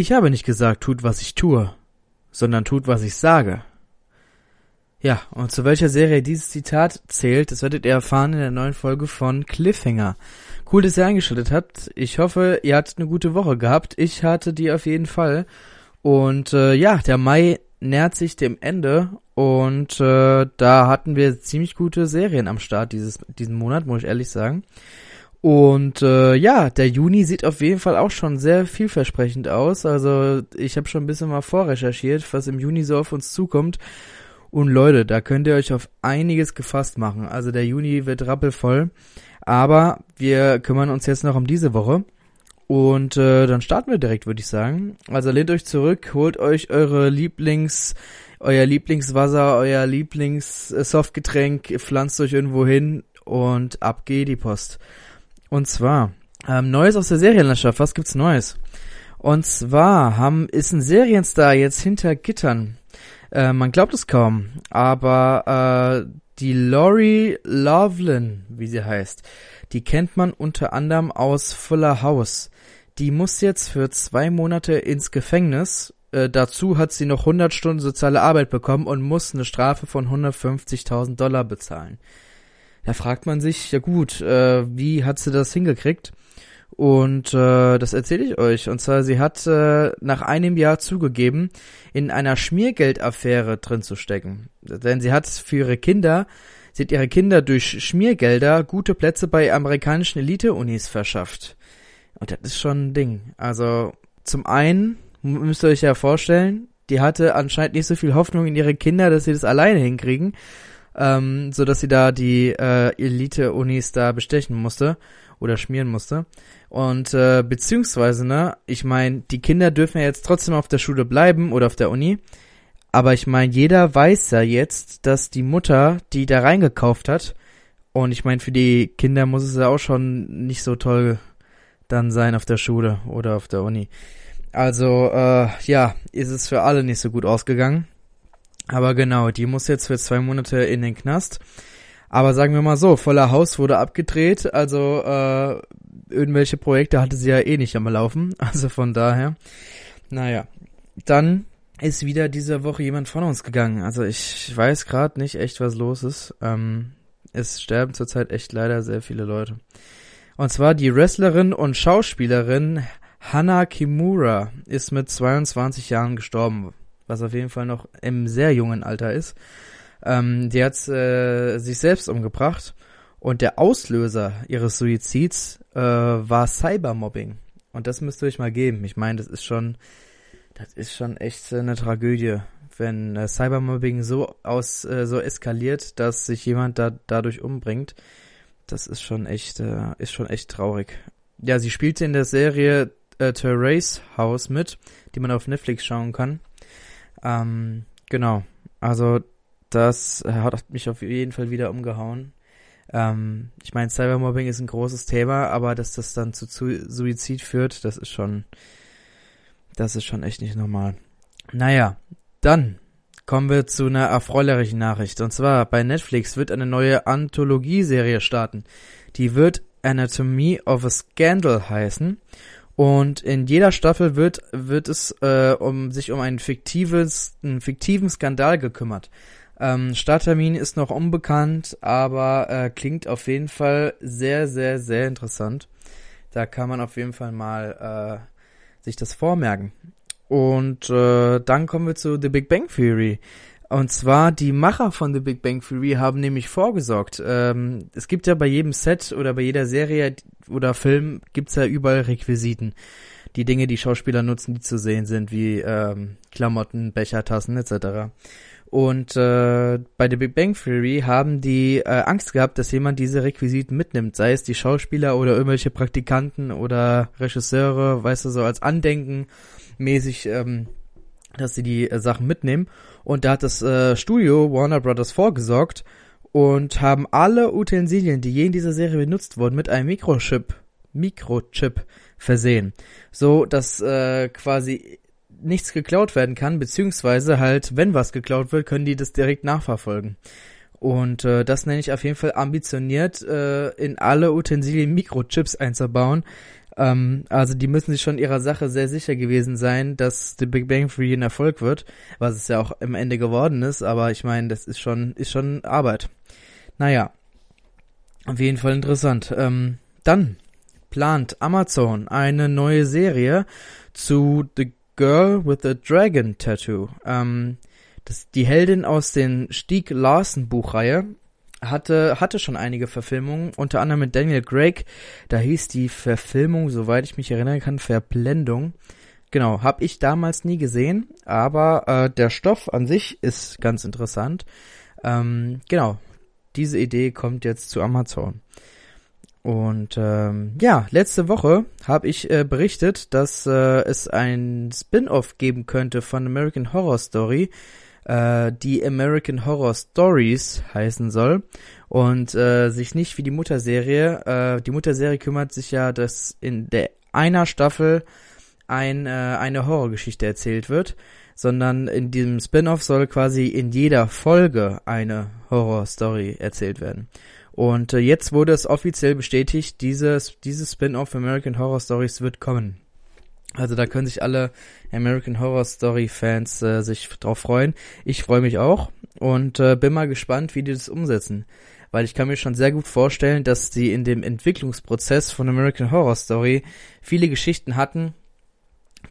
Ich habe nicht gesagt, tut, was ich tue, sondern tut, was ich sage. Ja, und zu welcher Serie dieses Zitat zählt, das werdet ihr erfahren in der neuen Folge von Cliffhanger. Cool, dass ihr eingeschaltet habt. Ich hoffe, ihr hattet eine gute Woche gehabt. Ich hatte die auf jeden Fall. Und äh, ja, der Mai nähert sich dem Ende und äh, da hatten wir ziemlich gute Serien am Start dieses diesen Monat, muss ich ehrlich sagen. Und äh, ja, der Juni sieht auf jeden Fall auch schon sehr vielversprechend aus. Also ich habe schon ein bisschen mal vorrecherchiert, was im Juni so auf uns zukommt. Und Leute, da könnt ihr euch auf einiges gefasst machen. Also der Juni wird rappelvoll. Aber wir kümmern uns jetzt noch um diese Woche. Und äh, dann starten wir direkt, würde ich sagen. Also lehnt euch zurück, holt euch eure Lieblings, euer Lieblingswasser, euer Lieblingssoftgetränk, pflanzt euch irgendwo hin und ab geht die Post. Und zwar, ähm, Neues aus der Serienlandschaft, was gibt's Neues? Und zwar haben, ist ein Serienstar jetzt hinter Gittern. Äh, man glaubt es kaum, aber äh, die Laurie Loveland, wie sie heißt, die kennt man unter anderem aus Fuller House. Die muss jetzt für zwei Monate ins Gefängnis. Äh, dazu hat sie noch 100 Stunden soziale Arbeit bekommen und muss eine Strafe von 150.000 Dollar bezahlen. Da fragt man sich, ja gut, äh, wie hat sie das hingekriegt? Und äh, das erzähle ich euch. Und zwar, sie hat äh, nach einem Jahr zugegeben, in einer Schmiergeldaffäre drin zu stecken. Denn sie hat für ihre Kinder, sie hat ihre Kinder durch Schmiergelder gute Plätze bei amerikanischen Elite-Unis verschafft. Und das ist schon ein Ding. Also zum einen müsst ihr euch ja vorstellen, die hatte anscheinend nicht so viel Hoffnung in ihre Kinder, dass sie das alleine hinkriegen, ähm, so dass sie da die äh, Elite-Unis da bestechen musste oder schmieren musste. Und äh, beziehungsweise, ne, ich meine, die Kinder dürfen ja jetzt trotzdem auf der Schule bleiben oder auf der Uni. Aber ich meine, jeder weiß ja jetzt, dass die Mutter, die da reingekauft hat, und ich meine, für die Kinder muss es ja auch schon nicht so toll dann sein auf der Schule oder auf der Uni. Also, äh, ja, ist es für alle nicht so gut ausgegangen. Aber genau, die muss jetzt für zwei Monate in den Knast. Aber sagen wir mal so, voller Haus wurde abgedreht, also äh, irgendwelche Projekte hatte sie ja eh nicht am Laufen. Also von daher, naja. Dann ist wieder diese Woche jemand von uns gegangen. Also ich weiß gerade nicht echt, was los ist. Ähm, es sterben zurzeit echt leider sehr viele Leute. Und zwar die Wrestlerin und Schauspielerin Hana Kimura ist mit 22 Jahren gestorben, was auf jeden Fall noch im sehr jungen Alter ist. Ähm, die hat äh, sich selbst umgebracht und der Auslöser ihres Suizids äh, war Cybermobbing. Und das müsst ihr euch mal geben. Ich meine, das ist schon, das ist schon echt eine Tragödie, wenn äh, Cybermobbing so aus, äh, so eskaliert, dass sich jemand da dadurch umbringt. Das ist schon echt, äh, ist schon echt traurig. Ja, sie spielte in der Serie äh, Terrace House mit, die man auf Netflix schauen kann. Ähm, genau. Also das hat mich auf jeden Fall wieder umgehauen. Ähm, ich meine, Cybermobbing ist ein großes Thema, aber dass das dann zu, Suizid führt, das ist schon, das ist schon echt nicht normal. Naja, dann kommen wir zu einer erfreulichen Nachricht. Und zwar bei Netflix wird eine neue Anthologieserie starten. Die wird Anatomy of a Scandal heißen. Und in jeder Staffel wird, wird es äh, um sich um einen fiktives, einen fiktiven Skandal gekümmert. Ähm, Starttermin ist noch unbekannt, aber äh, klingt auf jeden Fall sehr, sehr, sehr interessant. Da kann man auf jeden Fall mal äh, sich das vormerken. Und äh, dann kommen wir zu The Big Bang Theory. Und zwar die Macher von The Big Bang Theory haben nämlich vorgesorgt. Ähm, es gibt ja bei jedem Set oder bei jeder Serie oder Film gibt's ja überall Requisiten. Die Dinge, die Schauspieler nutzen, die zu sehen sind, wie ähm, Klamotten, Becher, Tassen etc. Und äh, bei The Big Bang Theory haben die äh, Angst gehabt, dass jemand diese Requisiten mitnimmt, sei es die Schauspieler oder irgendwelche Praktikanten oder Regisseure, weißt du, so als Andenken mäßig, ähm, dass sie die äh, Sachen mitnehmen. Und da hat das äh, Studio Warner Brothers vorgesorgt und haben alle Utensilien, die je in dieser Serie benutzt wurden, mit einem Mikrochip, Mikrochip versehen. So, dass äh, quasi nichts geklaut werden kann, beziehungsweise halt, wenn was geklaut wird, können die das direkt nachverfolgen. Und äh, das nenne ich auf jeden Fall ambitioniert, äh, in alle Utensilien Mikrochips einzubauen. Ähm, also die müssen sich schon ihrer Sache sehr sicher gewesen sein, dass The Big Bang Theory ein Erfolg wird, was es ja auch im Ende geworden ist, aber ich meine, das ist schon, ist schon Arbeit. Naja, auf jeden Fall interessant. Ähm, dann plant Amazon eine neue Serie zu The Girl with the Dragon Tattoo. Ähm, das, die Heldin aus den Stieg Larsen Buchreihe hatte, hatte schon einige Verfilmungen, unter anderem mit Daniel Craig. Da hieß die Verfilmung, soweit ich mich erinnern kann, Verblendung. Genau, habe ich damals nie gesehen, aber äh, der Stoff an sich ist ganz interessant. Ähm, genau, diese Idee kommt jetzt zu Amazon. Und ähm, ja, letzte Woche habe ich äh, berichtet, dass äh, es ein Spin-off geben könnte von American Horror Story äh, die American Horror Stories heißen soll und äh, sich nicht wie die Mutterserie. Äh, die Mutterserie kümmert sich ja, dass in der einer Staffel ein, äh, eine Horrorgeschichte erzählt wird, sondern in diesem Spin-off soll quasi in jeder Folge eine Horror-Story erzählt werden. Und äh, jetzt wurde es offiziell bestätigt, dieses, dieses Spin-off American Horror Stories wird kommen. Also da können sich alle American Horror Story Fans äh, sich drauf freuen. Ich freue mich auch und äh, bin mal gespannt, wie die das umsetzen. Weil ich kann mir schon sehr gut vorstellen, dass die in dem Entwicklungsprozess von American Horror Story viele Geschichten hatten,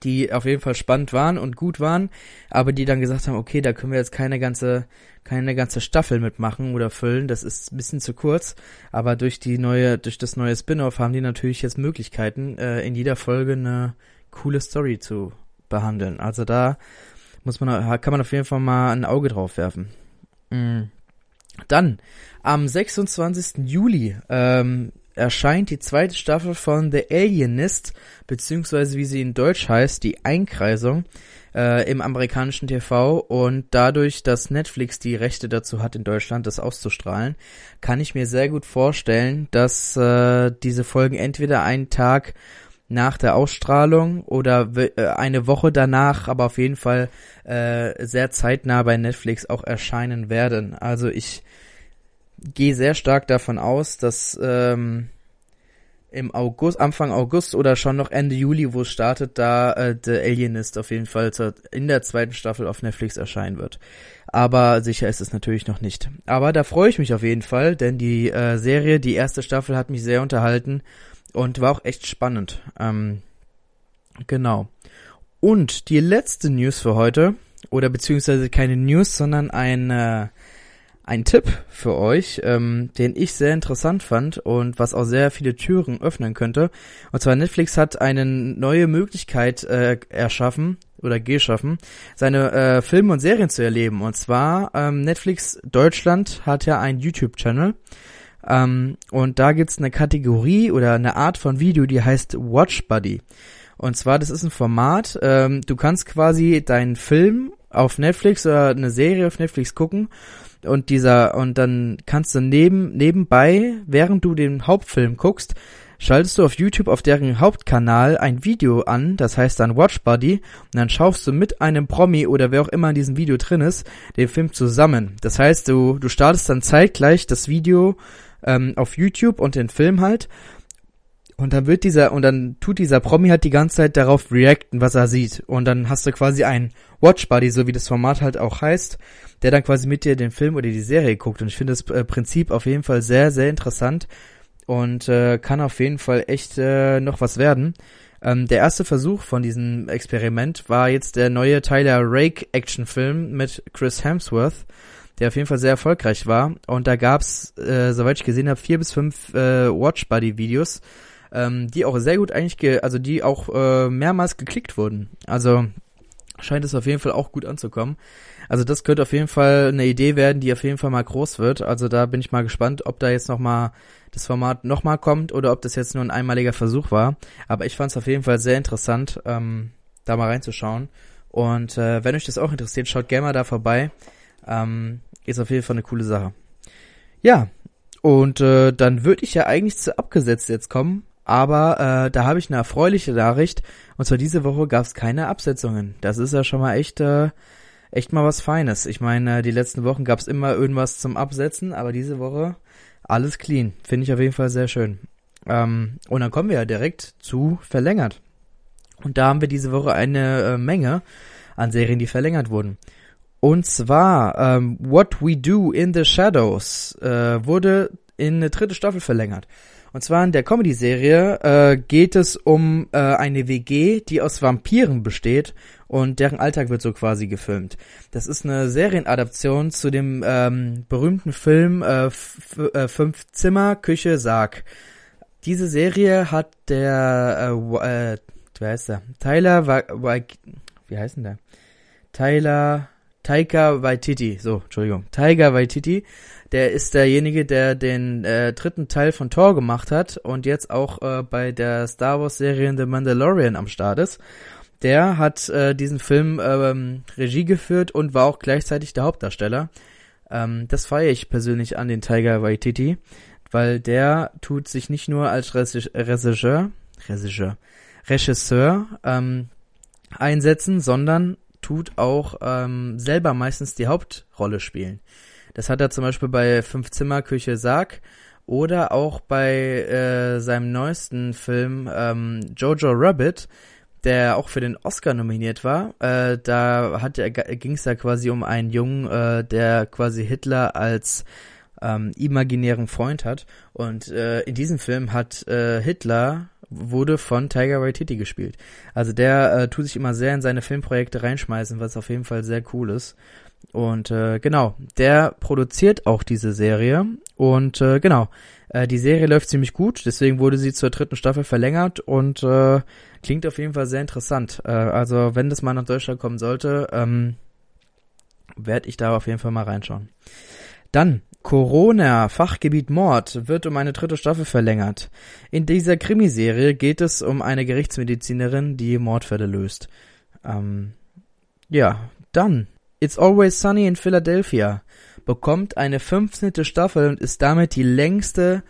die auf jeden Fall spannend waren und gut waren, aber die dann gesagt haben, okay, da können wir jetzt keine ganze, keine ganze Staffel mitmachen oder füllen, das ist ein bisschen zu kurz, aber durch die neue, durch das neue Spin-off haben die natürlich jetzt Möglichkeiten, äh, in jeder Folge eine coole Story zu behandeln. Also da muss man, kann man auf jeden Fall mal ein Auge drauf werfen. Mhm. Dann, am 26. Juli ähm, erscheint die zweite Staffel von The Alienist, beziehungsweise wie sie in Deutsch heißt, die Einkreisung äh, im amerikanischen TV und dadurch, dass Netflix die Rechte dazu hat, in Deutschland das auszustrahlen, kann ich mir sehr gut vorstellen, dass äh, diese Folgen entweder einen Tag nach der Ausstrahlung oder äh, eine Woche danach, aber auf jeden Fall äh, sehr zeitnah bei Netflix auch erscheinen werden. Also ich gehe sehr stark davon aus, dass ähm, im August, Anfang August oder schon noch Ende Juli, wo es startet, da äh, The Alienist auf jeden Fall in der zweiten Staffel auf Netflix erscheinen wird. Aber sicher ist es natürlich noch nicht. Aber da freue ich mich auf jeden Fall, denn die äh, Serie, die erste Staffel hat mich sehr unterhalten und war auch echt spannend. Ähm, genau. Und die letzte News für heute, oder beziehungsweise keine News, sondern ein, äh, ein Tipp für euch, ähm, den ich sehr interessant fand und was auch sehr viele Türen öffnen könnte. Und zwar Netflix hat eine neue Möglichkeit äh, erschaffen oder geschaffen, seine äh, Filme und Serien zu erleben. Und zwar ähm, Netflix Deutschland hat ja einen YouTube-Channel ähm, und da gibt's eine Kategorie oder eine Art von Video, die heißt Watch Buddy. Und zwar, das ist ein Format, ähm, du kannst quasi deinen Film auf Netflix oder eine Serie auf Netflix gucken und dieser und dann kannst du neben nebenbei, während du den Hauptfilm guckst, schaltest du auf YouTube auf deren Hauptkanal ein Video an, das heißt dann Watch Buddy, und dann schaust du mit einem Promi oder wer auch immer in diesem Video drin ist, den Film zusammen. Das heißt, du, du startest dann zeitgleich das Video ähm, auf YouTube und den Film halt. Und dann wird dieser, und dann tut dieser Promi halt die ganze Zeit darauf reacten, was er sieht. Und dann hast du quasi einen Watch Buddy, so wie das Format halt auch heißt, der dann quasi mit dir den Film oder die Serie guckt. Und ich finde das äh, Prinzip auf jeden Fall sehr, sehr interessant und äh, kann auf jeden Fall echt äh, noch was werden. Ähm, der erste Versuch von diesem Experiment war jetzt der neue Tyler Rake Actionfilm mit Chris Hemsworth der auf jeden Fall sehr erfolgreich war. Und da gab's, äh, soweit ich gesehen habe, vier bis fünf äh, Watch Buddy Videos, ähm, die auch sehr gut eigentlich, ge also die auch äh, mehrmals geklickt wurden. Also scheint es auf jeden Fall auch gut anzukommen. Also das könnte auf jeden Fall eine Idee werden, die auf jeden Fall mal groß wird. Also da bin ich mal gespannt, ob da jetzt noch mal das Format noch mal kommt oder ob das jetzt nur ein einmaliger Versuch war. Aber ich fand es auf jeden Fall sehr interessant, ähm, da mal reinzuschauen. Und äh, wenn euch das auch interessiert, schaut gerne mal da vorbei. Ähm, ist auf jeden Fall eine coole Sache. Ja, und äh, dann würde ich ja eigentlich zu abgesetzt jetzt kommen, aber äh, da habe ich eine erfreuliche Nachricht. Und zwar diese Woche gab es keine Absetzungen. Das ist ja schon mal echt, äh, echt mal was Feines. Ich meine, die letzten Wochen gab es immer irgendwas zum Absetzen, aber diese Woche alles clean. Finde ich auf jeden Fall sehr schön. Ähm, und dann kommen wir ja direkt zu verlängert. Und da haben wir diese Woche eine äh, Menge an Serien, die verlängert wurden. Und zwar ähm, What We Do in the Shadows äh, wurde in eine dritte Staffel verlängert. Und zwar in der Comedy-Serie äh, geht es um äh, eine WG, die aus Vampiren besteht und deren Alltag wird so quasi gefilmt. Das ist eine Serienadaption zu dem ähm, berühmten Film äh, äh, Fünf Zimmer, Küche, Sarg. Diese Serie hat der, äh, äh, wie heißt der? Tyler, Wa Wa wie heißt denn der? Tyler, Taika Waititi, so, Entschuldigung, Tiger Waititi der ist derjenige, der den äh, dritten Teil von Thor gemacht hat und jetzt auch äh, bei der Star Wars Serie The Mandalorian am Start ist. Der hat äh, diesen Film ähm, Regie geführt und war auch gleichzeitig der Hauptdarsteller. Ähm, das feiere ich persönlich an den Tiger Waititi, weil der tut sich nicht nur als Regisseur, Regisseur, Regisseur ähm, einsetzen, sondern tut auch ähm, selber meistens die Hauptrolle spielen. Das hat er zum Beispiel bei Fünf Zimmer Küche Sarg oder auch bei äh, seinem neuesten Film ähm, Jojo Rabbit, der auch für den Oscar nominiert war. Äh, da hat ging es da quasi um einen Jungen, äh, der quasi Hitler als ähm, imaginären Freund hat. Und äh, in diesem Film hat äh, Hitler wurde von Tiger Waititi gespielt. Also der äh, tut sich immer sehr in seine Filmprojekte reinschmeißen, was auf jeden Fall sehr cool ist. Und äh, genau, der produziert auch diese Serie. Und äh, genau, äh, die Serie läuft ziemlich gut, deswegen wurde sie zur dritten Staffel verlängert und äh, klingt auf jeden Fall sehr interessant. Äh, also wenn das mal nach Deutschland kommen sollte, ähm, werde ich da auf jeden Fall mal reinschauen. Dann Corona, Fachgebiet Mord, wird um eine dritte Staffel verlängert. In dieser Krimiserie geht es um eine Gerichtsmedizinerin, die Mordfälle löst. Ähm, ja, dann It's Always Sunny in Philadelphia bekommt eine 15. Staffel und ist damit die längste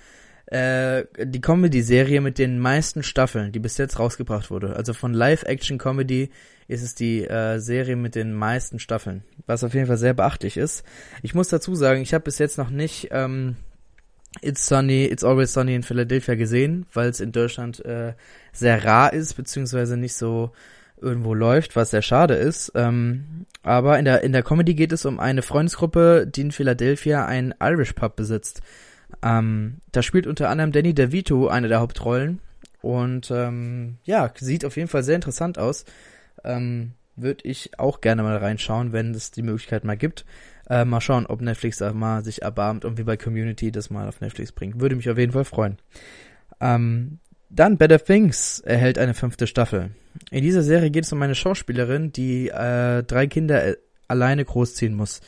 äh, die Comedy-Serie mit den meisten Staffeln, die bis jetzt rausgebracht wurde. Also von Live-Action-Comedy ist es die äh, Serie mit den meisten Staffeln, was auf jeden Fall sehr beachtlich ist. Ich muss dazu sagen, ich habe bis jetzt noch nicht ähm, It's Sunny, It's Always Sunny in Philadelphia gesehen, weil es in Deutschland äh, sehr rar ist, beziehungsweise nicht so irgendwo läuft, was sehr schade ist. Ähm, aber in der, in der Comedy geht es um eine Freundesgruppe, die in Philadelphia einen Irish Pub besitzt. Ähm, da spielt unter anderem Danny DeVito eine der Hauptrollen. Und ähm, ja, sieht auf jeden Fall sehr interessant aus. Ähm, Würde ich auch gerne mal reinschauen, wenn es die Möglichkeit mal gibt. Äh, mal schauen, ob Netflix da mal sich erbarmt und wie bei Community das mal auf Netflix bringt. Würde mich auf jeden Fall freuen. Ähm, dann Better Things erhält eine fünfte Staffel. In dieser Serie geht es um eine Schauspielerin, die äh, drei Kinder äh, alleine großziehen muss.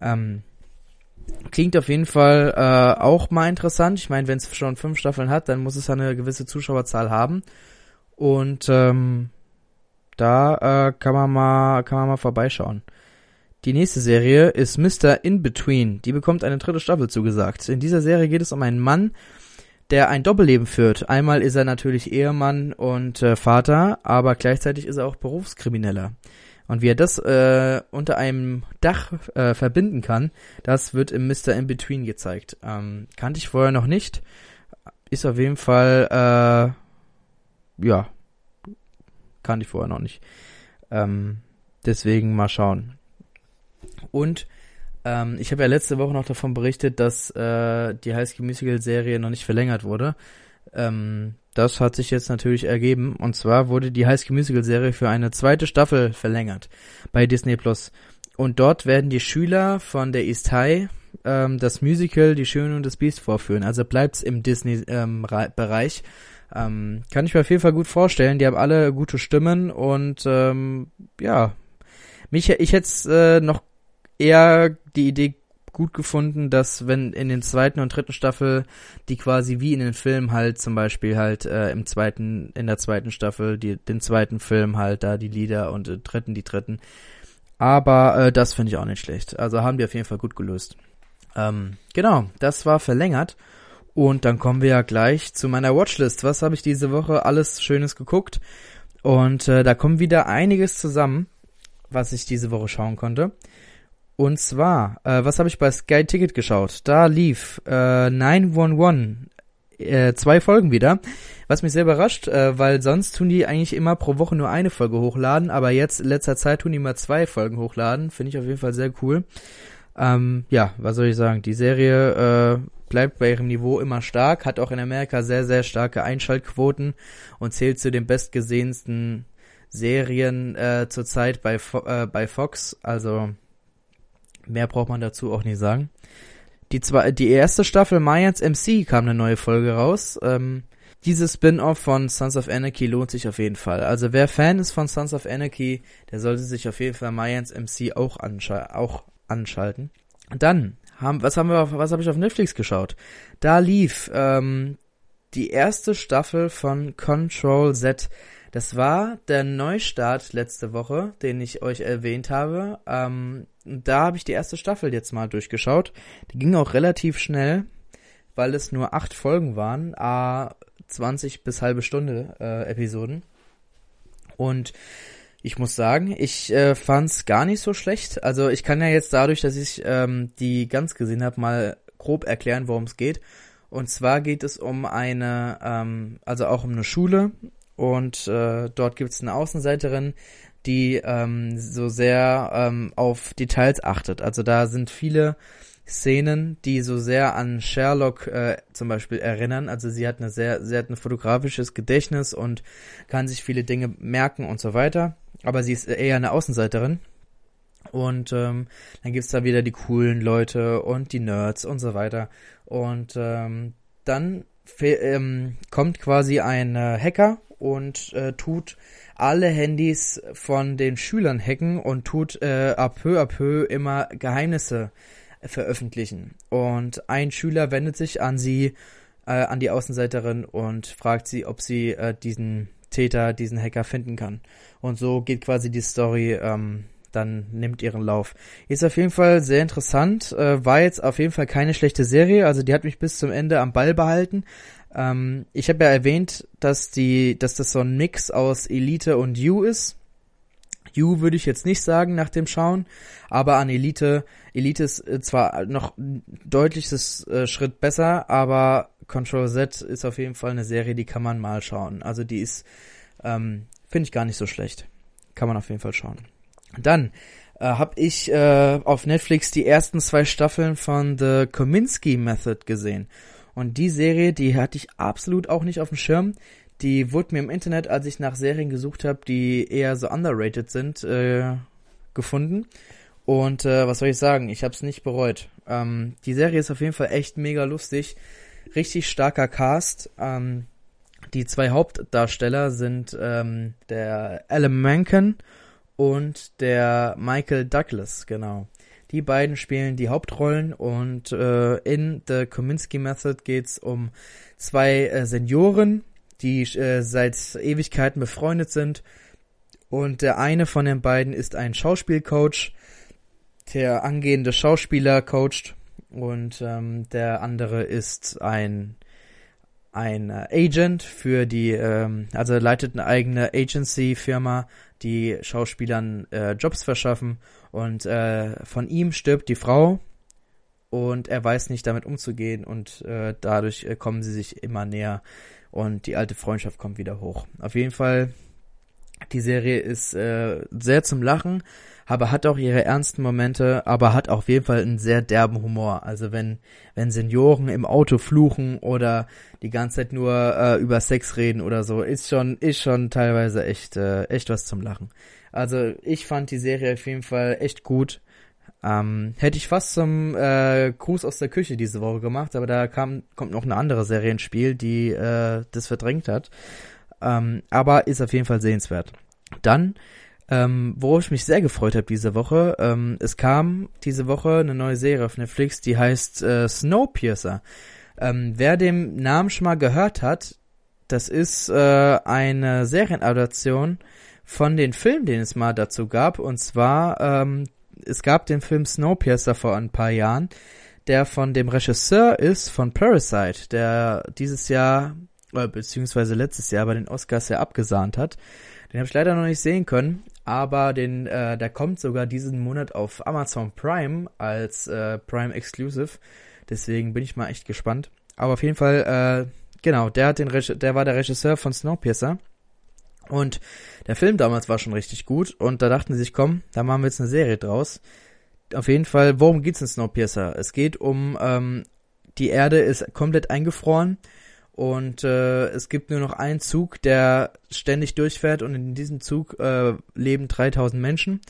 Ähm, klingt auf jeden Fall äh, auch mal interessant. Ich meine, wenn es schon fünf Staffeln hat, dann muss es eine gewisse Zuschauerzahl haben. Und ähm, da äh, kann man mal kann man mal vorbeischauen. Die nächste Serie ist Mr. In Between. Die bekommt eine dritte Staffel zugesagt. In dieser Serie geht es um einen Mann, der ein Doppelleben führt. Einmal ist er natürlich Ehemann und äh, Vater, aber gleichzeitig ist er auch Berufskrimineller. Und wie er das äh, unter einem Dach äh, verbinden kann, das wird im Mr. In Between gezeigt. Ähm, kannte ich vorher noch nicht. Ist auf jeden Fall, äh, ja, kannte ich vorher noch nicht. Ähm, deswegen mal schauen. Und ähm, ich habe ja letzte Woche noch davon berichtet, dass äh, die High School Musical Serie noch nicht verlängert wurde. Ähm, das hat sich jetzt natürlich ergeben. Und zwar wurde die High School Musical Serie für eine zweite Staffel verlängert bei Disney Plus. Und dort werden die Schüler von der East High ähm, das Musical Die Schöne und das Biest vorführen. Also bleibt's im Disney-Bereich. Ähm, ähm, kann ich mir auf jeden Fall gut vorstellen. Die haben alle gute Stimmen und ähm, ja, mich, ich hätte äh, noch eher die Idee gut gefunden, dass wenn in den zweiten und dritten Staffel die quasi wie in den Filmen halt zum Beispiel halt äh, im zweiten, in der zweiten Staffel die, den zweiten Film halt da die Lieder und äh, dritten die dritten. Aber äh, das finde ich auch nicht schlecht. Also haben die auf jeden Fall gut gelöst. Ähm, genau, das war verlängert. Und dann kommen wir ja gleich zu meiner Watchlist. Was habe ich diese Woche alles Schönes geguckt? Und äh, da kommen wieder einiges zusammen, was ich diese Woche schauen konnte. Und zwar, äh, was habe ich bei Sky Ticket geschaut? Da lief äh, 911 äh, zwei Folgen wieder. Was mich sehr überrascht, äh, weil sonst tun die eigentlich immer pro Woche nur eine Folge hochladen, aber jetzt in letzter Zeit tun die mal zwei Folgen hochladen. Finde ich auf jeden Fall sehr cool. Ähm, ja, was soll ich sagen? Die Serie äh, bleibt bei ihrem Niveau immer stark, hat auch in Amerika sehr, sehr starke Einschaltquoten und zählt zu den bestgesehensten Serien äh, zurzeit bei, Fo äh, bei Fox. Also mehr braucht man dazu auch nicht sagen. Die, zwei, die erste Staffel Mayans MC kam eine neue Folge raus. Ähm, dieses Spin-off von Sons of Anarchy lohnt sich auf jeden Fall. Also wer Fan ist von Sons of Anarchy, der sollte sich auf jeden Fall Mayans MC auch, anscha auch anschalten. Dann haben, was haben wir, auf, was habe ich auf Netflix geschaut? Da lief ähm, die erste Staffel von Control Z. Das war der Neustart letzte Woche, den ich euch erwähnt habe. Ähm, da habe ich die erste Staffel jetzt mal durchgeschaut. Die ging auch relativ schnell, weil es nur acht Folgen waren, a 20 bis halbe Stunde äh, Episoden. Und ich muss sagen, ich äh, fand's gar nicht so schlecht. Also ich kann ja jetzt dadurch, dass ich ähm, die ganz gesehen habe, mal grob erklären, worum es geht. Und zwar geht es um eine, ähm, also auch um eine Schule und äh, dort gibt es eine Außenseiterin, die ähm, so sehr ähm, auf Details achtet. Also da sind viele Szenen, die so sehr an Sherlock äh, zum Beispiel erinnern. Also sie hat eine sehr, sie hat ein fotografisches Gedächtnis und kann sich viele Dinge merken und so weiter. Aber sie ist eher eine Außenseiterin. Und ähm, dann gibt's da wieder die coolen Leute und die Nerds und so weiter. Und ähm, dann ähm, kommt quasi ein äh, Hacker und äh, tut alle Handys von den Schülern hacken und tut äh, à peu à peu immer Geheimnisse veröffentlichen. Und ein Schüler wendet sich an sie, äh, an die Außenseiterin und fragt sie, ob sie äh, diesen Täter, diesen Hacker finden kann. Und so geht quasi die Story ähm, dann nimmt ihren Lauf. Ist auf jeden Fall sehr interessant. Äh, war jetzt auf jeden Fall keine schlechte Serie. Also die hat mich bis zum Ende am Ball behalten. Ähm, ich habe ja erwähnt, dass die, dass das so ein Mix aus Elite und You ist. You würde ich jetzt nicht sagen nach dem Schauen, aber an Elite, Elite ist äh, zwar noch ein deutliches äh, Schritt besser, aber Control Z ist auf jeden Fall eine Serie, die kann man mal schauen. Also die ist, ähm, finde ich gar nicht so schlecht. Kann man auf jeden Fall schauen. Dann äh, habe ich äh, auf Netflix die ersten zwei Staffeln von The Kominsky Method gesehen. Und die Serie, die hatte ich absolut auch nicht auf dem Schirm. Die wurde mir im Internet, als ich nach Serien gesucht habe, die eher so underrated sind, äh, gefunden. Und äh, was soll ich sagen? Ich habe es nicht bereut. Ähm, die Serie ist auf jeden Fall echt mega lustig. Richtig starker Cast. Ähm, die zwei Hauptdarsteller sind ähm, der Alan Menken und der Michael Douglas, genau. Die beiden spielen die Hauptrollen und äh, in The Kominsky Method geht's um zwei äh, Senioren, die äh, seit Ewigkeiten befreundet sind. Und der eine von den beiden ist ein Schauspielcoach, der angehende Schauspieler coacht. Und ähm, der andere ist ein ein Agent für die, ähm, also leitet eine eigene Agency-Firma, die Schauspielern äh, Jobs verschaffen und äh, von ihm stirbt die Frau und er weiß nicht damit umzugehen und äh, dadurch äh, kommen sie sich immer näher und die alte Freundschaft kommt wieder hoch. Auf jeden Fall, die Serie ist äh, sehr zum Lachen, aber hat auch ihre ernsten Momente, aber hat auf jeden Fall einen sehr derben Humor. Also wenn, wenn Senioren im Auto fluchen oder die ganze Zeit nur äh, über Sex reden oder so, ist schon, ist schon teilweise echt, äh, echt was zum Lachen. Also ich fand die Serie auf jeden Fall echt gut. Ähm, hätte ich fast zum äh, Gruß aus der Küche diese Woche gemacht, aber da kam, kommt noch eine andere Serie ins Spiel, die äh, das verdrängt hat. Ähm, aber ist auf jeden Fall sehenswert. Dann ähm, worauf ich mich sehr gefreut habe diese Woche, ähm, es kam diese Woche eine neue Serie auf Netflix, die heißt äh, Snowpiercer. Ähm, wer dem Namen schon mal gehört hat, das ist äh, eine Serienadaption von den Filmen, den es mal dazu gab. Und zwar, ähm, es gab den Film Snowpiercer vor ein paar Jahren, der von dem Regisseur ist von Parasite, der dieses Jahr, äh, beziehungsweise letztes Jahr bei den Oscars ja abgesahnt hat. Den habe ich leider noch nicht sehen können, aber den, äh, der kommt sogar diesen Monat auf Amazon Prime als äh, Prime Exclusive. Deswegen bin ich mal echt gespannt. Aber auf jeden Fall, äh, genau, der hat den Reg der war der Regisseur von Snowpiercer. Und der Film damals war schon richtig gut und da dachten sie sich, komm, da machen wir jetzt eine Serie draus. Auf jeden Fall, worum geht's in Snowpiercer? Es geht um ähm, die Erde ist komplett eingefroren und äh, es gibt nur noch einen Zug, der ständig durchfährt und in diesem Zug äh, leben 3000 Menschen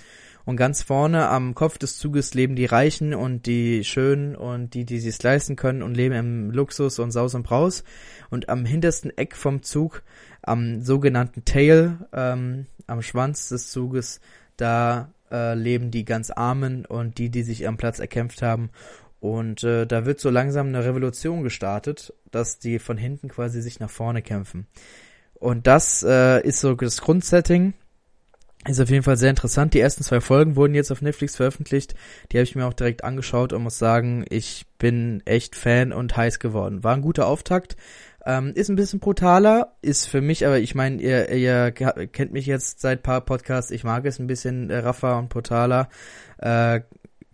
und ganz vorne am Kopf des Zuges leben die Reichen und die Schönen und die, die sich's leisten können und leben im Luxus und Saus und Braus. Und am hintersten Eck vom Zug, am sogenannten Tail, ähm, am Schwanz des Zuges, da äh, leben die ganz Armen und die, die sich ihren Platz erkämpft haben. Und äh, da wird so langsam eine Revolution gestartet, dass die von hinten quasi sich nach vorne kämpfen. Und das äh, ist so das Grundsetting. Ist auf jeden Fall sehr interessant. Die ersten zwei Folgen wurden jetzt auf Netflix veröffentlicht. Die habe ich mir auch direkt angeschaut und muss sagen, ich bin echt Fan und heiß geworden. War ein guter Auftakt. Ähm, ist ein bisschen brutaler, ist für mich, aber ich meine, ihr, ihr kennt mich jetzt seit paar Podcasts, ich mag es ein bisschen äh, raffer und brutaler. Äh,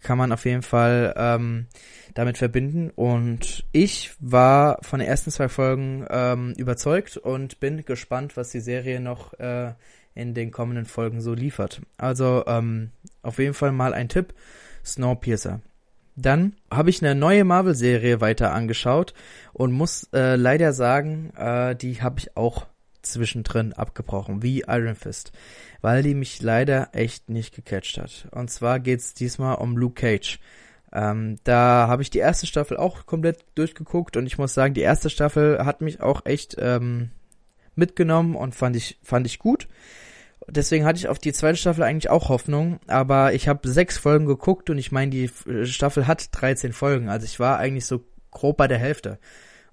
kann man auf jeden Fall ähm, damit verbinden. Und ich war von den ersten zwei Folgen ähm, überzeugt und bin gespannt, was die Serie noch äh, in den kommenden Folgen so liefert. Also ähm, auf jeden Fall mal ein Tipp. Snowpiercer. Dann habe ich eine neue Marvel-Serie weiter angeschaut und muss äh, leider sagen, äh, die habe ich auch zwischendrin abgebrochen, wie Iron Fist, weil die mich leider echt nicht gecatcht hat. Und zwar geht's diesmal um Luke Cage. Ähm, da habe ich die erste Staffel auch komplett durchgeguckt und ich muss sagen, die erste Staffel hat mich auch echt ähm, mitgenommen und fand ich fand ich gut. Deswegen hatte ich auf die zweite Staffel eigentlich auch Hoffnung, aber ich habe sechs Folgen geguckt und ich meine, die Staffel hat 13 Folgen, also ich war eigentlich so grob bei der Hälfte.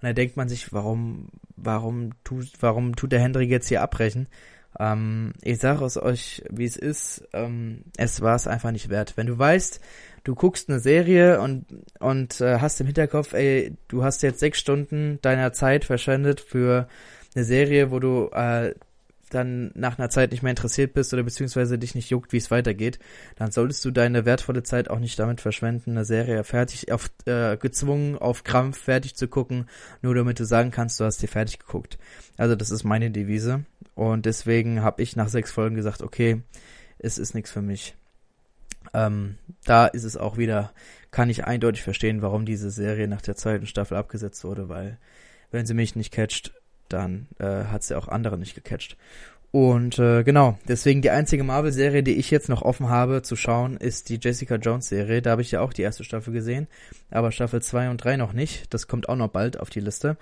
Und da denkt man sich, warum, warum tut, warum tut der Hendrik jetzt hier abbrechen? Ähm, ich sage es euch, wie es ist, ähm, es war es einfach nicht wert. Wenn du weißt, du guckst eine Serie und, und äh, hast im Hinterkopf, ey, du hast jetzt sechs Stunden deiner Zeit verschwendet für eine Serie, wo du äh, dann nach einer Zeit nicht mehr interessiert bist oder beziehungsweise dich nicht juckt, wie es weitergeht, dann solltest du deine wertvolle Zeit auch nicht damit verschwenden, eine Serie fertig auf äh, gezwungen auf Krampf fertig zu gucken, nur damit du sagen kannst, du hast dir fertig geguckt. Also das ist meine Devise und deswegen habe ich nach sechs Folgen gesagt, okay, es ist nichts für mich. Ähm, da ist es auch wieder, kann ich eindeutig verstehen, warum diese Serie nach der zweiten Staffel abgesetzt wurde, weil wenn sie mich nicht catcht, dann äh, hat sie auch andere nicht gecatcht. Und äh, genau, deswegen die einzige Marvel-Serie, die ich jetzt noch offen habe zu schauen, ist die Jessica Jones-Serie. Da habe ich ja auch die erste Staffel gesehen, aber Staffel 2 und 3 noch nicht. Das kommt auch noch bald auf die Liste.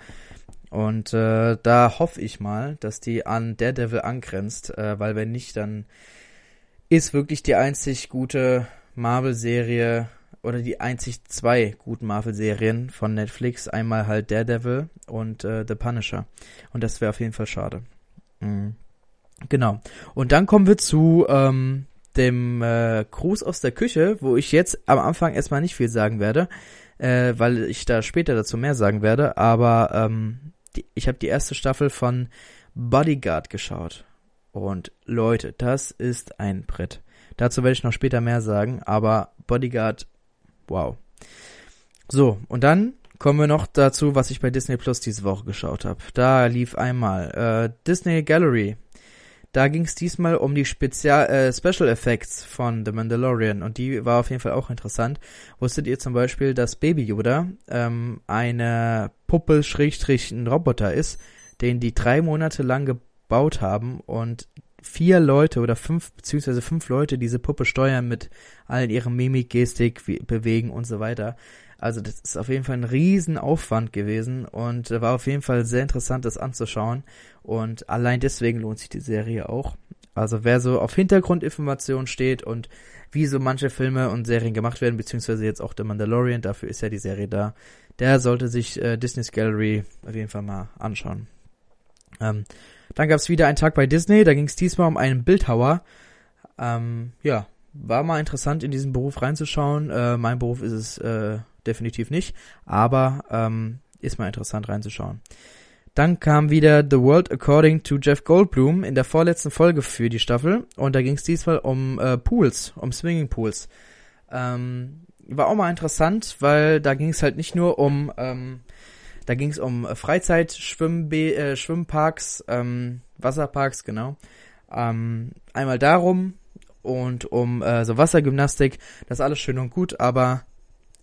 Und äh, da hoffe ich mal, dass die an Daredevil angrenzt, äh, weil wenn nicht, dann ist wirklich die einzig gute Marvel-Serie oder die einzig zwei guten Marvel-Serien von Netflix. Einmal halt Daredevil und äh, The Punisher. Und das wäre auf jeden Fall schade. Mhm. Genau. Und dann kommen wir zu ähm, dem äh, Gruß aus der Küche, wo ich jetzt am Anfang erstmal nicht viel sagen werde, äh, weil ich da später dazu mehr sagen werde. Aber ähm, die, ich habe die erste Staffel von Bodyguard geschaut. Und Leute, das ist ein Brett. Dazu werde ich noch später mehr sagen, aber Bodyguard Wow. So, und dann kommen wir noch dazu, was ich bei Disney Plus diese Woche geschaut habe. Da lief einmal äh, Disney Gallery. Da ging es diesmal um die Spezial äh, Special Effects von The Mandalorian und die war auf jeden Fall auch interessant. Wusstet ihr zum Beispiel, dass Baby Yoda ähm, eine Puppe Schrägstrich ein Roboter ist, den die drei Monate lang gebaut haben und vier Leute oder fünf, beziehungsweise fünf Leute diese Puppe steuern mit allen ihren Mimik, Gestik, Bewegen und so weiter. Also das ist auf jeden Fall ein Riesenaufwand gewesen und war auf jeden Fall sehr interessant, das anzuschauen. Und allein deswegen lohnt sich die Serie auch. Also wer so auf Hintergrundinformationen steht und wie so manche Filme und Serien gemacht werden, beziehungsweise jetzt auch The Mandalorian, dafür ist ja die Serie da, der sollte sich äh, Disney's Gallery auf jeden Fall mal anschauen. Ähm, dann gab es wieder einen Tag bei Disney, da ging es diesmal um einen Bildhauer. Ähm, ja, war mal interessant in diesen Beruf reinzuschauen. Äh, mein Beruf ist es äh, definitiv nicht, aber ähm, ist mal interessant reinzuschauen. Dann kam wieder The World According to Jeff Goldblum in der vorletzten Folge für die Staffel und da ging es diesmal um äh, Pools, um Swinging Pools. Ähm, war auch mal interessant, weil da ging es halt nicht nur um ähm, Da ging es um Freizeitschwimmbe äh, Schwimmparks, ähm, Wasserparks, genau. Ähm, einmal darum und um äh, so Wassergymnastik. Das ist alles schön und gut, aber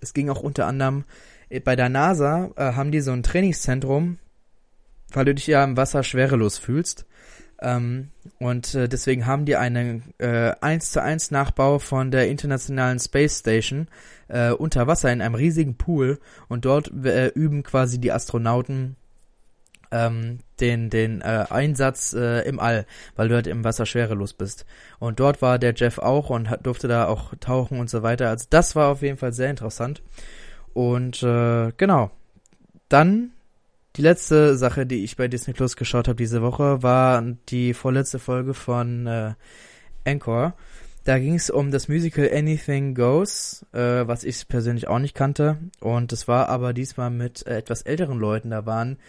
es ging auch unter anderem äh, bei der NASA äh, haben die so ein Trainingszentrum, weil du dich ja im Wasser schwerelos fühlst. Ähm, und äh, deswegen haben die einen äh, 1 zu 1 Nachbau von der Internationalen Space Station äh, unter Wasser in einem riesigen Pool und dort äh, üben quasi die Astronauten ähm, den, den äh, Einsatz äh, im All, weil du halt im Wasser schwerelos bist. Und dort war der Jeff auch und hat, durfte da auch tauchen und so weiter. Also das war auf jeden Fall sehr interessant. Und äh, genau. Dann die letzte Sache, die ich bei Disney Plus geschaut habe diese Woche, war die vorletzte Folge von äh, Anchor. Da ging es um das Musical Anything Goes, äh, was ich persönlich auch nicht kannte. Und es war aber diesmal mit äh, etwas älteren Leuten. Da waren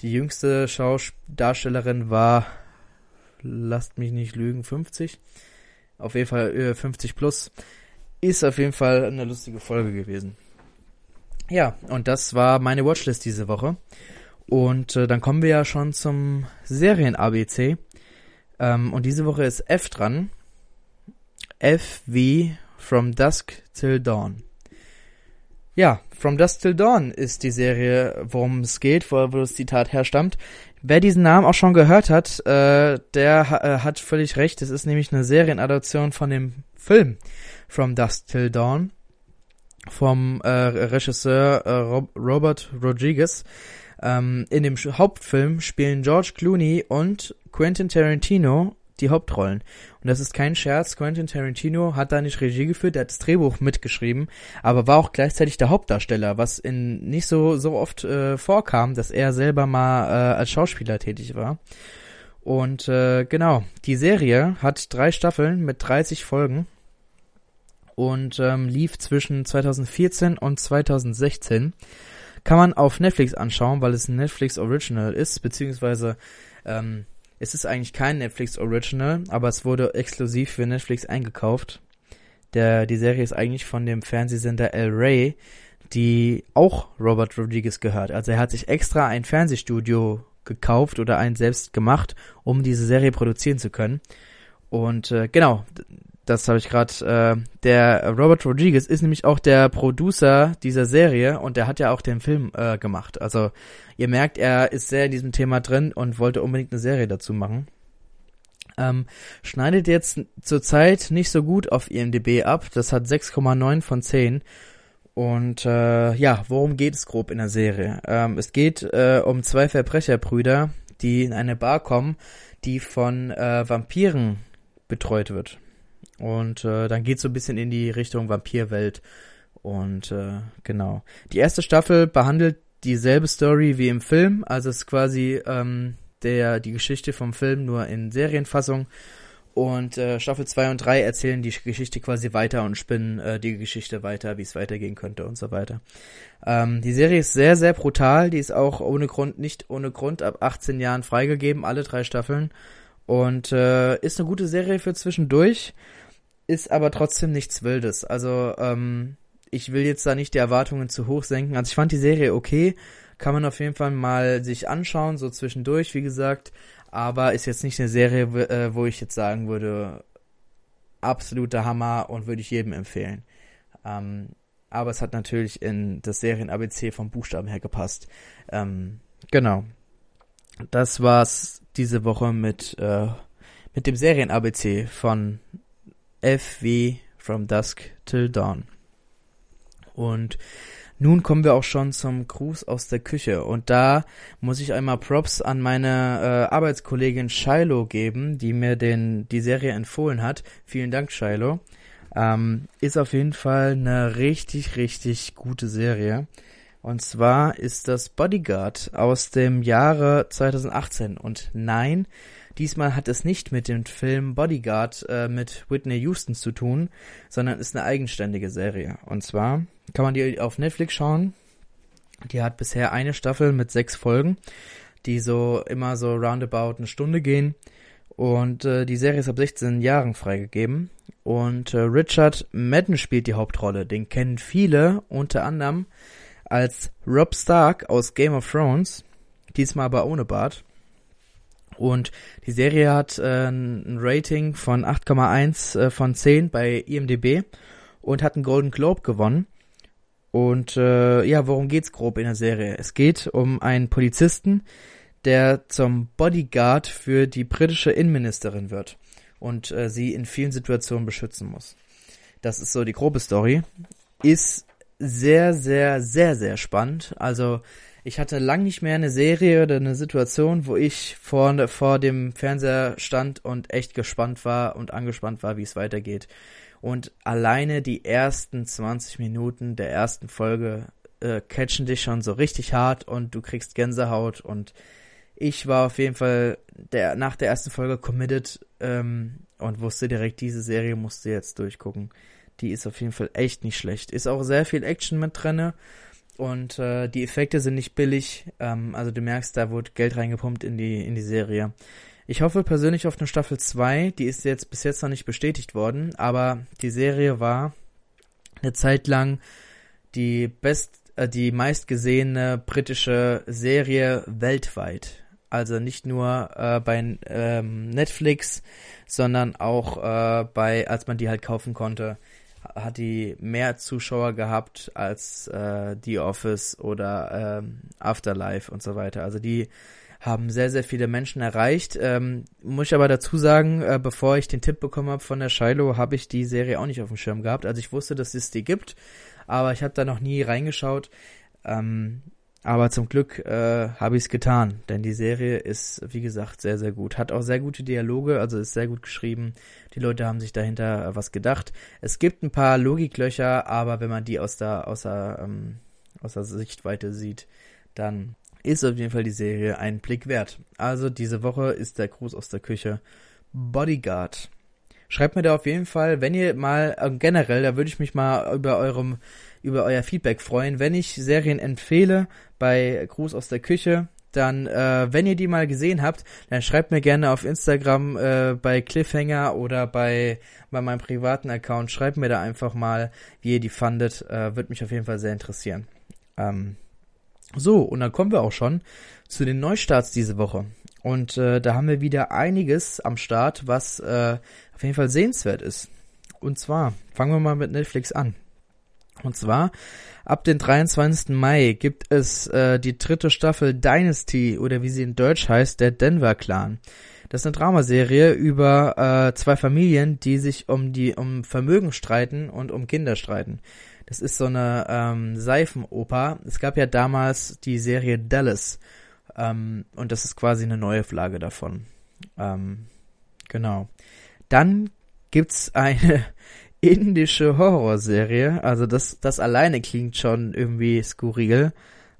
die jüngste Schaudarstellerin war, lasst mich nicht lügen, 50. Auf jeden Fall äh, 50 plus. Ist auf jeden Fall eine lustige Folge gewesen. Ja, und das war meine Watchlist diese Woche. Und äh, dann kommen wir ja schon zum Serien-ABC. Ähm, und diese Woche ist F dran. F From Dusk Till Dawn. Ja, From Dusk Till Dawn ist die Serie, worum es geht, wo, wo das Zitat herstammt. Wer diesen Namen auch schon gehört hat, äh, der äh, hat völlig recht. Es ist nämlich eine Serienadaption von dem Film From Dusk Till Dawn vom äh, Regisseur äh, Rob Robert Rodriguez. Ähm, in dem Hauptfilm spielen George Clooney und Quentin Tarantino die Hauptrollen. Und das ist kein Scherz, Quentin Tarantino hat da nicht Regie geführt, der hat das Drehbuch mitgeschrieben, aber war auch gleichzeitig der Hauptdarsteller, was in nicht so so oft äh, vorkam, dass er selber mal äh, als Schauspieler tätig war. Und äh, genau, die Serie hat drei Staffeln mit 30 Folgen und ähm, lief zwischen 2014 und 2016. Kann man auf Netflix anschauen, weil es ein Netflix Original ist, beziehungsweise ähm, es ist eigentlich kein Netflix Original, aber es wurde exklusiv für Netflix eingekauft. Der, die Serie ist eigentlich von dem Fernsehsender El Rey, die auch Robert Rodriguez gehört. Also er hat sich extra ein Fernsehstudio gekauft oder einen selbst gemacht, um diese Serie produzieren zu können. Und äh, genau, das habe ich gerade. Äh, der Robert Rodriguez ist nämlich auch der Producer dieser Serie und der hat ja auch den Film äh, gemacht. Also ihr merkt, er ist sehr in diesem Thema drin und wollte unbedingt eine Serie dazu machen. Ähm, schneidet jetzt zurzeit nicht so gut auf IMDb ab. Das hat 6,9 von 10. Und äh, ja, worum geht es grob in der Serie? Ähm, es geht äh, um zwei Verbrecherbrüder, die in eine Bar kommen, die von äh, Vampiren betreut wird. Und äh, dann geht so ein bisschen in die Richtung Vampirwelt. Und äh, genau. Die erste Staffel behandelt dieselbe Story wie im Film. Also es ist quasi ähm, der, die Geschichte vom Film nur in Serienfassung. Und äh, Staffel 2 und 3 erzählen die Geschichte quasi weiter und spinnen äh, die Geschichte weiter, wie es weitergehen könnte und so weiter. Ähm, die Serie ist sehr, sehr brutal. Die ist auch ohne Grund, nicht ohne Grund ab 18 Jahren freigegeben, alle drei Staffeln. Und äh, ist eine gute Serie für zwischendurch ist aber trotzdem nichts Wildes. Also, ähm, ich will jetzt da nicht die Erwartungen zu hoch senken. Also ich fand die Serie okay. Kann man auf jeden Fall mal sich anschauen, so zwischendurch, wie gesagt. Aber ist jetzt nicht eine Serie, äh, wo ich jetzt sagen würde, absoluter Hammer und würde ich jedem empfehlen. Ähm, aber es hat natürlich in das Serien-ABC vom Buchstaben her gepasst. Ähm, genau. Das war's diese Woche mit, äh, mit dem Serien-ABC von F wie From Dusk Till Dawn. Und nun kommen wir auch schon zum Gruß aus der Küche. Und da muss ich einmal Props an meine äh, Arbeitskollegin Shiloh geben, die mir den, die Serie empfohlen hat. Vielen Dank, Shiloh. Ähm, ist auf jeden Fall eine richtig, richtig gute Serie. Und zwar ist das Bodyguard aus dem Jahre 2018. Und nein, Diesmal hat es nicht mit dem Film Bodyguard äh, mit Whitney Houston zu tun, sondern ist eine eigenständige Serie. Und zwar kann man die auf Netflix schauen. Die hat bisher eine Staffel mit sechs Folgen, die so immer so roundabout eine Stunde gehen. Und äh, die Serie ist ab 16 Jahren freigegeben. Und äh, Richard Madden spielt die Hauptrolle. Den kennen viele, unter anderem als Rob Stark aus Game of Thrones, diesmal aber ohne Bart. Und die Serie hat äh, ein Rating von 8,1 äh, von 10 bei IMDb und hat einen Golden Globe gewonnen. Und äh, ja, worum geht's grob in der Serie? Es geht um einen Polizisten, der zum Bodyguard für die britische Innenministerin wird und äh, sie in vielen Situationen beschützen muss. Das ist so die grobe Story. Ist sehr, sehr, sehr, sehr spannend. Also ich hatte lang nicht mehr eine Serie oder eine Situation, wo ich vor, vor dem Fernseher stand und echt gespannt war und angespannt war, wie es weitergeht. Und alleine die ersten 20 Minuten der ersten Folge äh, catchen dich schon so richtig hart und du kriegst Gänsehaut und ich war auf jeden Fall der, nach der ersten Folge committed ähm, und wusste direkt, diese Serie musst du jetzt durchgucken. Die ist auf jeden Fall echt nicht schlecht. Ist auch sehr viel Action mit drinne und äh, die Effekte sind nicht billig. Ähm, also du merkst, da wurde Geld reingepumpt in die in die Serie. Ich hoffe persönlich auf eine Staffel 2. Die ist jetzt bis jetzt noch nicht bestätigt worden, aber die Serie war eine Zeit lang die best äh, die meistgesehene britische Serie weltweit. Also nicht nur äh, bei ähm, Netflix, sondern auch äh, bei, als man die halt kaufen konnte, hat die mehr Zuschauer gehabt als äh, The Office oder ähm, Afterlife und so weiter. Also die haben sehr, sehr viele Menschen erreicht. Ähm, muss ich aber dazu sagen, äh, bevor ich den Tipp bekommen habe von der Shiloh, habe ich die Serie auch nicht auf dem Schirm gehabt. Also ich wusste, dass es die gibt, aber ich habe da noch nie reingeschaut. Ähm, aber zum Glück äh, habe ich es getan, denn die Serie ist, wie gesagt, sehr, sehr gut. Hat auch sehr gute Dialoge, also ist sehr gut geschrieben. Die Leute haben sich dahinter äh, was gedacht. Es gibt ein paar Logiklöcher, aber wenn man die aus der, aus der, ähm, aus der Sichtweite sieht, dann ist auf jeden Fall die Serie einen Blick wert. Also diese Woche ist der Gruß aus der Küche Bodyguard. Schreibt mir da auf jeden Fall, wenn ihr mal äh, generell, da würde ich mich mal über eurem über euer Feedback freuen. Wenn ich Serien empfehle bei Gruß aus der Küche, dann, äh, wenn ihr die mal gesehen habt, dann schreibt mir gerne auf Instagram äh, bei Cliffhanger oder bei, bei meinem privaten Account. Schreibt mir da einfach mal, wie ihr die fandet. Äh, Würde mich auf jeden Fall sehr interessieren. Ähm, so, und dann kommen wir auch schon zu den Neustarts diese Woche. Und äh, da haben wir wieder einiges am Start, was äh, auf jeden Fall sehenswert ist. Und zwar fangen wir mal mit Netflix an. Und zwar ab dem 23. Mai gibt es äh, die dritte Staffel Dynasty oder wie sie in Deutsch heißt, der Denver Clan. Das ist eine Dramaserie über äh, zwei Familien, die sich um die um Vermögen streiten und um Kinder streiten. Das ist so eine ähm, Seifenoper. Es gab ja damals die Serie Dallas ähm, und das ist quasi eine neue Flagge davon. Ähm, genau. Dann gibt's eine indische Horrorserie. Also das, das alleine klingt schon irgendwie skurril.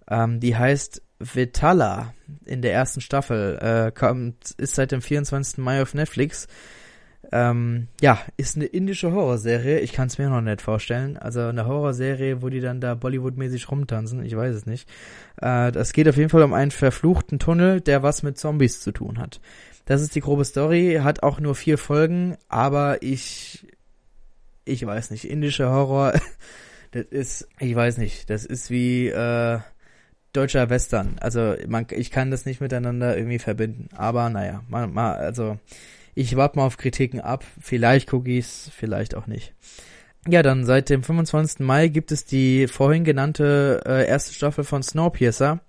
Ähm, die heißt Vitala in der ersten Staffel. Äh, kommt, ist seit dem 24. Mai auf Netflix. Ähm, ja, ist eine indische Horrorserie. Ich kann es mir noch nicht vorstellen. Also eine Horrorserie, wo die dann da Bollywood-mäßig rumtanzen. Ich weiß es nicht. Äh, es geht auf jeden Fall um einen verfluchten Tunnel, der was mit Zombies zu tun hat. Das ist die grobe Story. Hat auch nur vier Folgen, aber ich ich weiß nicht, indischer Horror, das ist, ich weiß nicht, das ist wie äh, deutscher Western. Also man, ich kann das nicht miteinander irgendwie verbinden. Aber naja, mal, mal, also ich warte mal auf Kritiken ab. Vielleicht ich's, vielleicht auch nicht. Ja, dann seit dem 25. Mai gibt es die vorhin genannte äh, erste Staffel von Snowpiercer.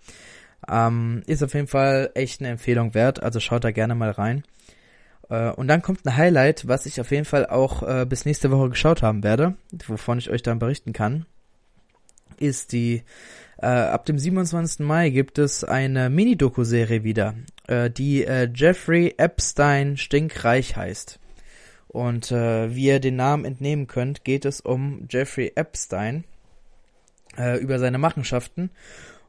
Ähm, ist auf jeden Fall echt eine Empfehlung wert, also schaut da gerne mal rein. Äh, und dann kommt ein Highlight, was ich auf jeden Fall auch äh, bis nächste Woche geschaut haben werde, wovon ich euch dann berichten kann, ist die äh, ab dem 27. Mai gibt es eine Mini-Doku-Serie wieder, die Jeffrey Epstein stinkreich heißt. Und äh, wie ihr den Namen entnehmen könnt, geht es um Jeffrey Epstein äh, über seine Machenschaften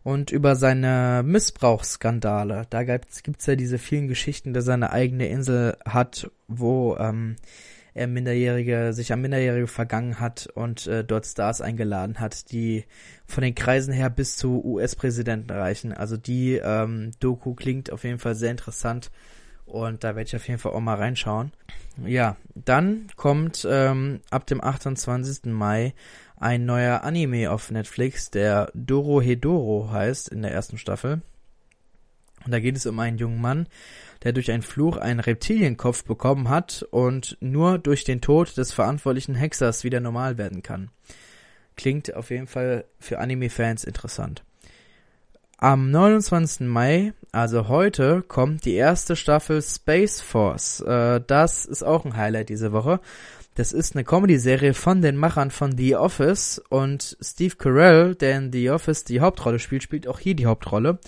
und über seine Missbrauchsskandale. Da gibt's, ja diese vielen Geschichten, dass er eine eigene Insel hat, wo ähm, er Minderjährige, sich an Minderjährige vergangen hat und äh, dort Stars eingeladen hat, die von den Kreisen her bis zu US-Präsidenten reichen. Also die ähm, Doku klingt auf jeden Fall sehr interessant Und da werde ich auf jeden Fall auch mal reinschauen. Ja, dann kommt ähm, ab dem 28. Mai ein neuer Anime auf Netflix, der Doro Hedoro heißt in der ersten Staffel. Und da geht es um einen jungen Mann, der durch einen Fluch einen Reptilienkopf bekommen hat und nur durch den Tod des verantwortlichen Hexers wieder normal werden kann. Klingt auf jeden Fall für Anime-Fans interessant. Am 29. Mai, also heute, kommt die erste Staffel Space Force. Äh, das ist auch ein Highlight diese Woche. Das ist eine Comedy-Serie von den Machern von The Office und Steve Carell, der in The Office die Hauptrolle spielt, spielt auch hier die Hauptrolle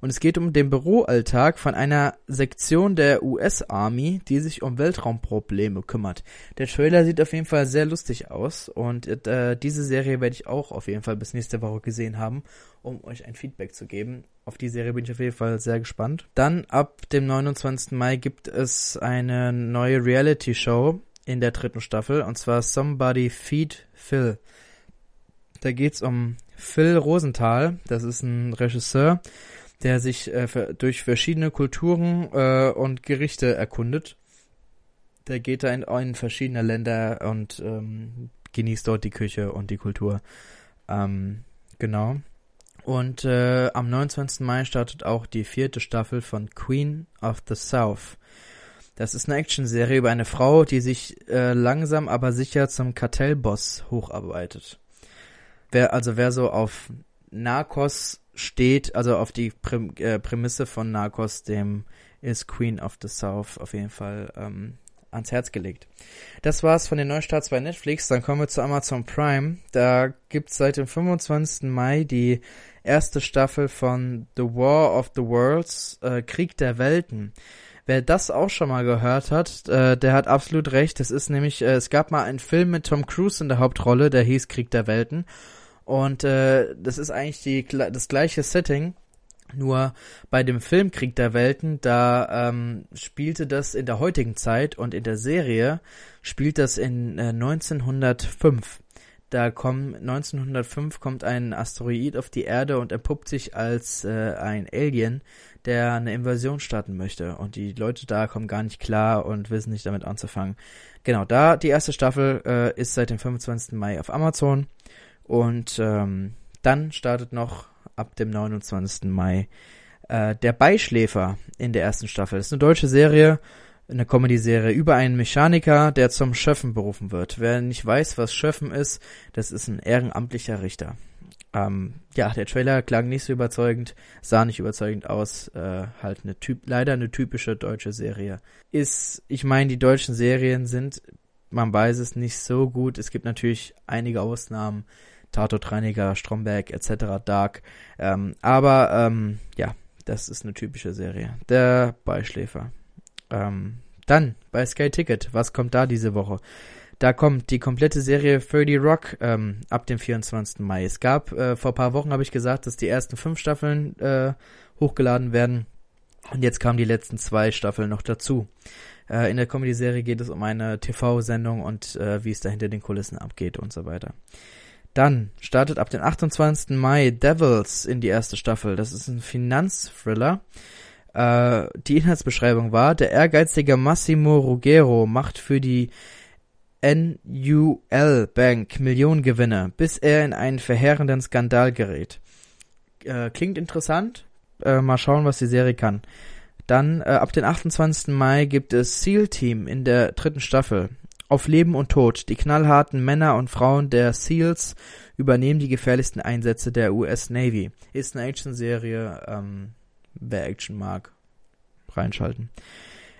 und es geht um den Büroalltag von einer Sektion der US Army, die sich um Weltraumprobleme kümmert. Der Trailer sieht auf jeden Fall sehr lustig aus und äh, diese Serie werde ich auch auf jeden Fall bis nächste Woche gesehen haben, um euch ein Feedback zu geben. Auf die Serie bin ich auf jeden Fall sehr gespannt. Dann ab dem 29. Mai gibt es eine neue Reality Show in der dritten Staffel und zwar Somebody Feed Phil. Da geht's um Phil Rosenthal, das ist ein Regisseur, der sich äh, durch verschiedene Kulturen äh, und Gerichte erkundet. Der geht da in, in verschiedene Länder und ähm, genießt dort die Küche und die Kultur. Ähm, genau. Und äh, am 29. Mai startet auch die vierte Staffel von Queen of the South. Das ist eine Actionserie über eine Frau, die sich äh, langsam aber sicher zum Kartellboss hocharbeitet. Wer also wer so auf Narcos steht, also auf die Präm äh, Prämisse von Narcos, dem ist Queen of the South auf jeden Fall ähm, ans Herz gelegt. Das war's von den Neustarts bei Netflix. Dann kommen wir zu Amazon Prime. Da gibt's seit dem 25. Mai die erste Staffel von The War of the Worlds, äh, Krieg der Welten. Wer das auch schon mal gehört hat, äh, der hat absolut recht. Es ist nämlich, äh, es gab mal einen Film mit Tom Cruise in der Hauptrolle, der hieß Krieg der Welten. Und äh, das ist eigentlich die, das gleiche Setting, nur bei dem Film Krieg der Welten, da ähm, spielte das in der heutigen Zeit und in der Serie spielt das in äh, 1905. Da kommt 1905 kommt ein Asteroid auf die Erde und entpuppt sich als äh, ein Alien, der eine Invasion starten möchte. Und die Leute da kommen gar nicht klar und wissen nicht damit anzufangen. Genau, da die erste Staffel äh, ist seit dem 25. Mai auf Amazon. Und ähm, dann startet noch ab dem 29. Mai äh, Der Beischläfer in der ersten Staffel. Das ist eine deutsche Serie, eine Comedy-Serie über einen Mechaniker, der zum Schöffen berufen wird. Wer nicht weiß, was Schöffen ist, das ist ein ehrenamtlicher Richter. Ähm, ja, der Trailer klang nicht so überzeugend, sah nicht überzeugend aus, äh, halt eine typ, leider eine typische deutsche Serie. Ist, ich meine, die deutschen Serien sind, man weiß es nicht so gut. Es gibt natürlich einige Ausnahmen. Tatortreiniger, Stromberg etc., Dark. Ähm, aber ähm, ja, das ist eine typische Serie. Der Beischläfer. Ähm, dann bei Sky Ticket, was kommt da diese Woche? Da kommt die komplette Serie 30 Rock ähm, ab dem 24. Mai. Es gab, äh, vor paar Wochen habe ich gesagt, dass die ersten fünf Staffeln äh, hochgeladen werden. Und jetzt kamen die letzten zwei Staffeln noch dazu. Äh, in der Comedy-Serie geht es um eine TV-Sendung und äh, wie es da hinter den Kulissen abgeht und so weiter. Dann startet ab dem 28. Mai Devils in die erste Staffel. Das ist ein Finanzthriller. Äh, die Inhaltsbeschreibung war, der ehrgeizige Massimo Ruggero macht für die NUL Bank Millionengewinne, bis er in einen verheerenden Skandal gerät. Äh, klingt interessant. Äh, mal schauen, was die Serie kann. Dann äh, ab dem 28. Mai gibt es Seal Team in der dritten Staffel. Auf Leben und Tod. Die knallharten Männer und Frauen der SEALs übernehmen die gefährlichsten Einsätze der US Navy. Ist eine Action-Serie, ähm, wer Action mag, reinschalten.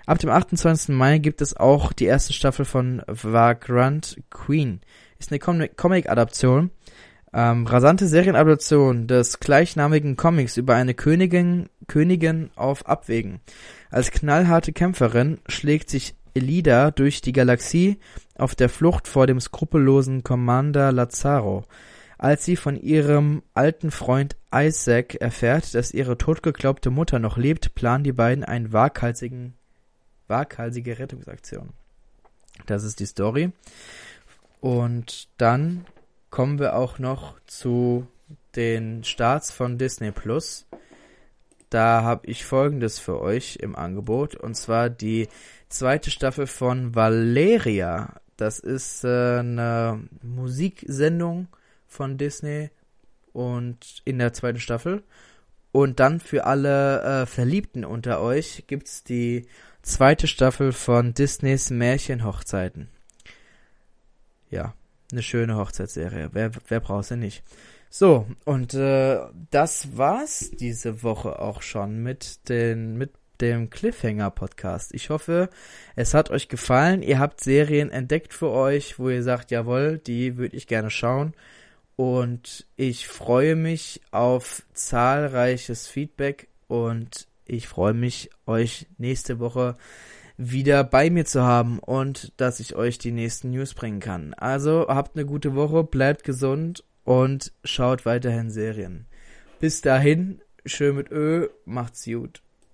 Ab dem 28. Mai gibt es auch die erste Staffel von Vagrant Queen. Ist eine Com Comic-Adaption. Ähm, rasante Serienadaption des gleichnamigen Comics über eine Königin, Königin auf Abwägen. Als knallharte Kämpferin schlägt sich Elida durch die Galaxie auf der Flucht vor dem skrupellosen Commander Lazaro. Als sie von ihrem alten Freund Isaac erfährt, dass ihre totgeglaubte Mutter noch lebt, planen die beiden eine waghalsigen, waghalsige Rettungsaktion. Das ist die Story. Und dann kommen wir auch noch zu den Starts von Disney Plus. da habe ich folgendes für euch im Angebot. Und zwar die zweite Staffel von Valeria. Das ist äh, eine Musiksendung von Disney und in der zweiten Staffel. Und dann für alle äh, Verliebten unter euch gibt's die zweite Staffel von Disneys Märchenhochzeiten. Ja, eine schöne Hochzeitsserie. Wer, wer braucht sie nicht? So, und äh, das war's diese Woche auch schon mit den mit dem Cliffhanger Podcast. Ich hoffe, es hat euch gefallen. Ihr habt Serien entdeckt für euch, wo ihr sagt, jawohl, die würde ich gerne schauen. Und ich freue mich auf zahlreiches Feedback und ich freue mich, euch nächste Woche wieder bei mir zu haben und dass ich euch die nächsten News bringen kann. Also habt eine gute Woche, bleibt gesund und schaut weiterhin Serien. Bis dahin, schön mit Ö, macht's gut.